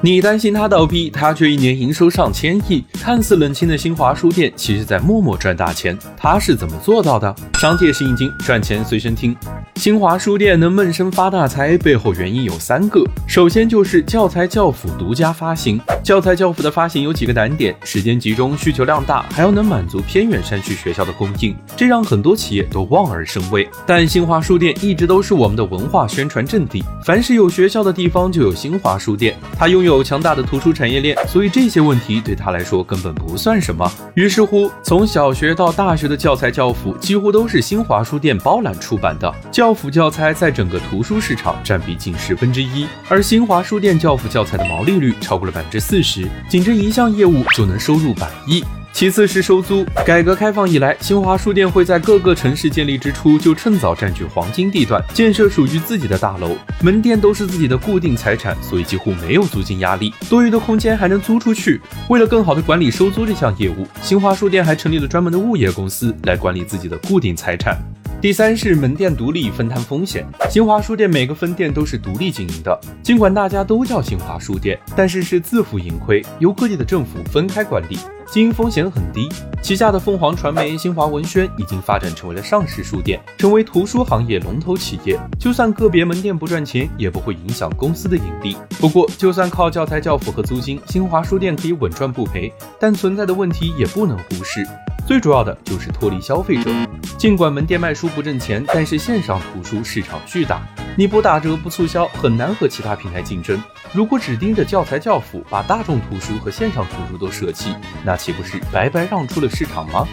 你担心它倒闭，它却一年营收上千亿。看似冷清的新华书店，其实在默默赚大钱。它是怎么做到的？商界是硬金，赚钱随身听。新华书店能闷声发大财，背后原因有三个。首先就是教材教辅独家发行。教材教辅的发行有几个难点：时间集中，需求量大，还要能满足偏远山区学校的供应，这让很多企业都望而生畏。但新华书店一直都是我们的文化宣传阵地，凡是有学校的地方就有新华书店。它拥有强大的图书产业链，所以这些问题对他来说根本不算什么。于是乎，从小学到大学的教材教辅几乎都是新华书店包揽出版的。教辅教材在整个图书市场占比近十分之一，而新华书店教辅教材的毛利率超过了百分之四四十，仅这一项业务就能收入百亿。其次是收租。改革开放以来，新华书店会在各个城市建立之初就趁早占据黄金地段，建设属于自己的大楼，门店都是自己的固定财产，所以几乎没有租金压力，多余的空间还能租出去。为了更好的管理收租这项业务，新华书店还成立了专门的物业公司来管理自己的固定财产。第三是门店独立分摊风险。新华书店每个分店都是独立经营的，尽管大家都叫新华书店，但是是自负盈亏，由各地的政府分开管理。经营风险很低，旗下的凤凰传媒、新华文轩已经发展成为了上市书店，成为图书行业龙头企业。就算个别门店不赚钱，也不会影响公司的盈利。不过，就算靠教材教辅和租金，新华书店可以稳赚不赔，但存在的问题也不能忽视。最主要的就是脱离消费者。尽管门店卖书不挣钱，但是线上图书市场巨大，你不打折不促销，很难和其他平台竞争。如果只盯着教材教辅，把大众图书和线上图书都舍弃，那岂不是白白让出了市场吗？